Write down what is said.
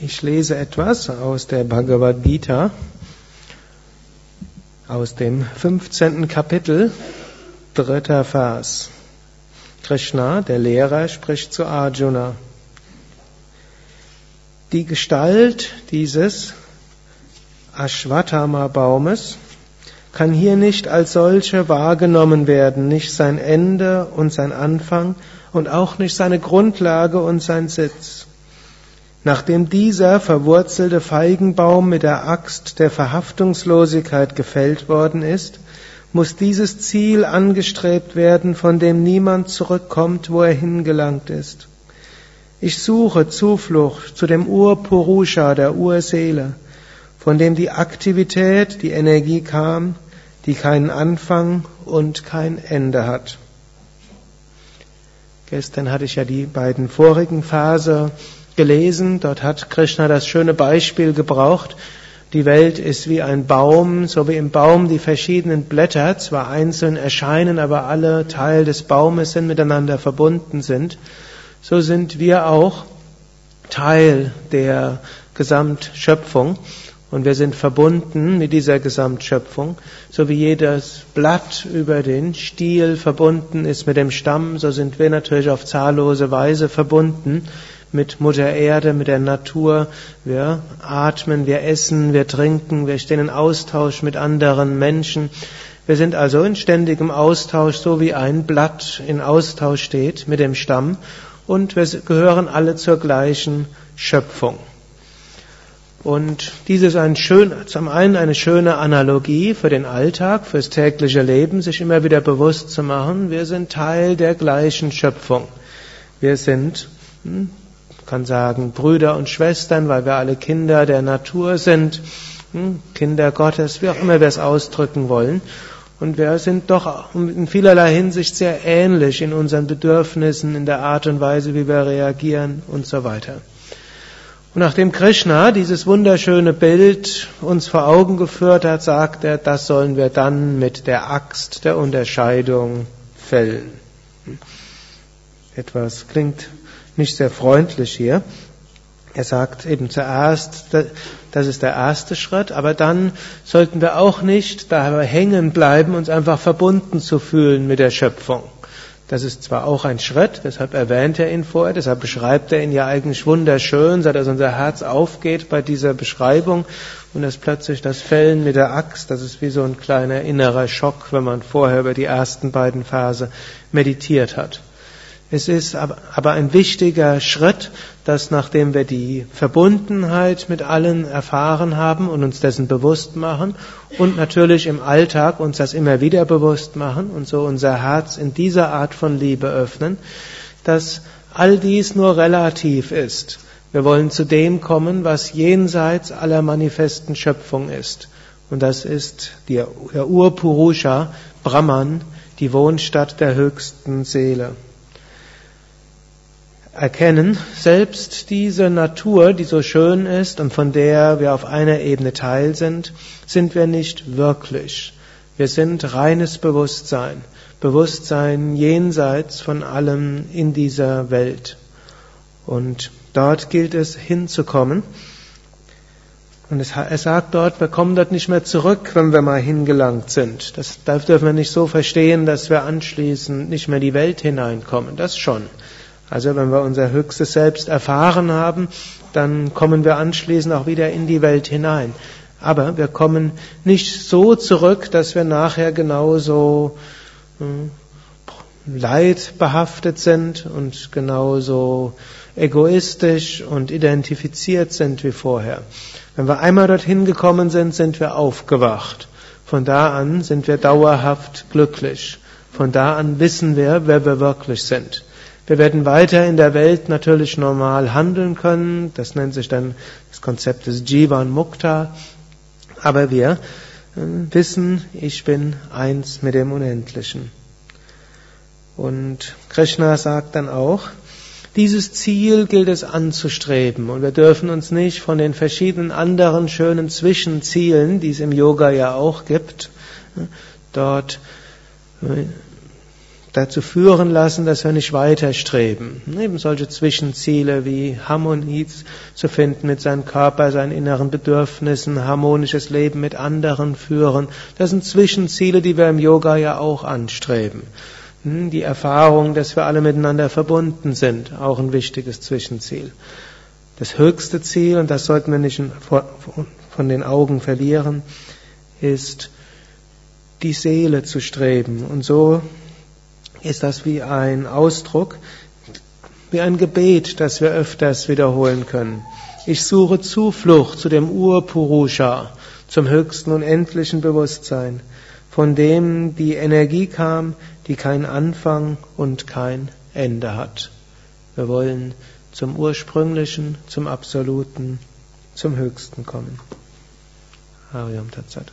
Ich lese etwas aus der Bhagavad Gita, aus dem 15. Kapitel, dritter Vers. Krishna, der Lehrer, spricht zu Arjuna. Die Gestalt dieses Ashwatthama-Baumes kann hier nicht als solche wahrgenommen werden, nicht sein Ende und sein Anfang und auch nicht seine Grundlage und sein Sitz. Nachdem dieser verwurzelte Feigenbaum mit der Axt der Verhaftungslosigkeit gefällt worden ist, muss dieses Ziel angestrebt werden, von dem niemand zurückkommt, wo er hingelangt ist. Ich suche Zuflucht zu dem Urpurusha, der Urseele, von dem die Aktivität, die Energie kam, die keinen Anfang und kein Ende hat. Gestern hatte ich ja die beiden vorigen Phase gelesen. Dort hat Krishna das schöne Beispiel gebraucht. Die Welt ist wie ein Baum, so wie im Baum die verschiedenen Blätter zwar einzeln erscheinen, aber alle Teil des Baumes sind miteinander verbunden sind. So sind wir auch Teil der Gesamtschöpfung und wir sind verbunden mit dieser Gesamtschöpfung. So wie jedes Blatt über den Stiel verbunden ist mit dem Stamm, so sind wir natürlich auf zahllose Weise verbunden mit Mutter Erde, mit der Natur. Wir atmen, wir essen, wir trinken, wir stehen in Austausch mit anderen Menschen. Wir sind also in ständigem Austausch, so wie ein Blatt in Austausch steht mit dem Stamm. Und wir gehören alle zur gleichen Schöpfung. Und dies ist ein schön, zum einen eine schöne Analogie für den Alltag, fürs tägliche Leben, sich immer wieder bewusst zu machen, wir sind Teil der gleichen Schöpfung. Wir sind hm, kann sagen Brüder und Schwestern, weil wir alle Kinder der Natur sind, hm, Kinder Gottes, wie auch immer wir es ausdrücken wollen. Und wir sind doch in vielerlei Hinsicht sehr ähnlich in unseren Bedürfnissen, in der Art und Weise, wie wir reagieren und so weiter. Und nachdem Krishna dieses wunderschöne Bild uns vor Augen geführt hat, sagt er, das sollen wir dann mit der Axt der Unterscheidung fällen. Hm. Etwas klingt nicht sehr freundlich hier. Er sagt eben zuerst, das ist der erste Schritt, aber dann sollten wir auch nicht dabei hängen bleiben, uns einfach verbunden zu fühlen mit der Schöpfung. Das ist zwar auch ein Schritt, deshalb erwähnt er ihn vorher, deshalb beschreibt er ihn ja eigentlich wunderschön, so dass unser Herz aufgeht bei dieser Beschreibung und dass plötzlich das Fällen mit der Axt, das ist wie so ein kleiner innerer Schock, wenn man vorher über die ersten beiden Verse meditiert hat. Es ist aber ein wichtiger Schritt, dass nachdem wir die Verbundenheit mit allen erfahren haben und uns dessen bewusst machen und natürlich im Alltag uns das immer wieder bewusst machen und so unser Herz in dieser Art von Liebe öffnen, dass all dies nur relativ ist. Wir wollen zu dem kommen, was jenseits aller manifesten Schöpfung ist. Und das ist der Urpurusha, Brahman, die Wohnstadt der höchsten Seele erkennen, selbst diese Natur, die so schön ist und von der wir auf einer Ebene Teil sind, sind wir nicht wirklich. Wir sind reines Bewusstsein, Bewusstsein jenseits von allem in dieser Welt. Und dort gilt es hinzukommen. Und es, er sagt dort, wir kommen dort nicht mehr zurück, wenn wir mal hingelangt sind. Das dürfen wir nicht so verstehen, dass wir anschließend nicht mehr die Welt hineinkommen. Das schon. Also wenn wir unser höchstes Selbst erfahren haben, dann kommen wir anschließend auch wieder in die Welt hinein. Aber wir kommen nicht so zurück, dass wir nachher genauso äh, leidbehaftet sind und genauso egoistisch und identifiziert sind wie vorher. Wenn wir einmal dorthin gekommen sind, sind wir aufgewacht. Von da an sind wir dauerhaft glücklich. Von da an wissen wir, wer wir wirklich sind. Wir werden weiter in der Welt natürlich normal handeln können. Das nennt sich dann das Konzept des Jivan Mukta. Aber wir äh, wissen, ich bin eins mit dem Unendlichen. Und Krishna sagt dann auch, dieses Ziel gilt es anzustreben und wir dürfen uns nicht von den verschiedenen anderen schönen Zwischenzielen, die es im Yoga ja auch gibt, dort äh, dazu führen lassen, dass wir nicht weiterstreben. Eben solche Zwischenziele wie Harmonie zu finden mit seinem Körper, seinen inneren Bedürfnissen, harmonisches Leben mit anderen führen. Das sind Zwischenziele, die wir im Yoga ja auch anstreben. Hm, die Erfahrung, dass wir alle miteinander verbunden sind, auch ein wichtiges Zwischenziel. Das höchste Ziel, und das sollten wir nicht von den Augen verlieren, ist die Seele zu streben. Und so ist das wie ein Ausdruck, wie ein Gebet, das wir öfters wiederholen können. Ich suche Zuflucht zu dem Urpurusha, zum höchsten unendlichen Bewusstsein, von dem die Energie kam, die kein Anfang und kein Ende hat. Wir wollen zum Ursprünglichen, zum Absoluten, zum Höchsten kommen. Hariam Tatsat.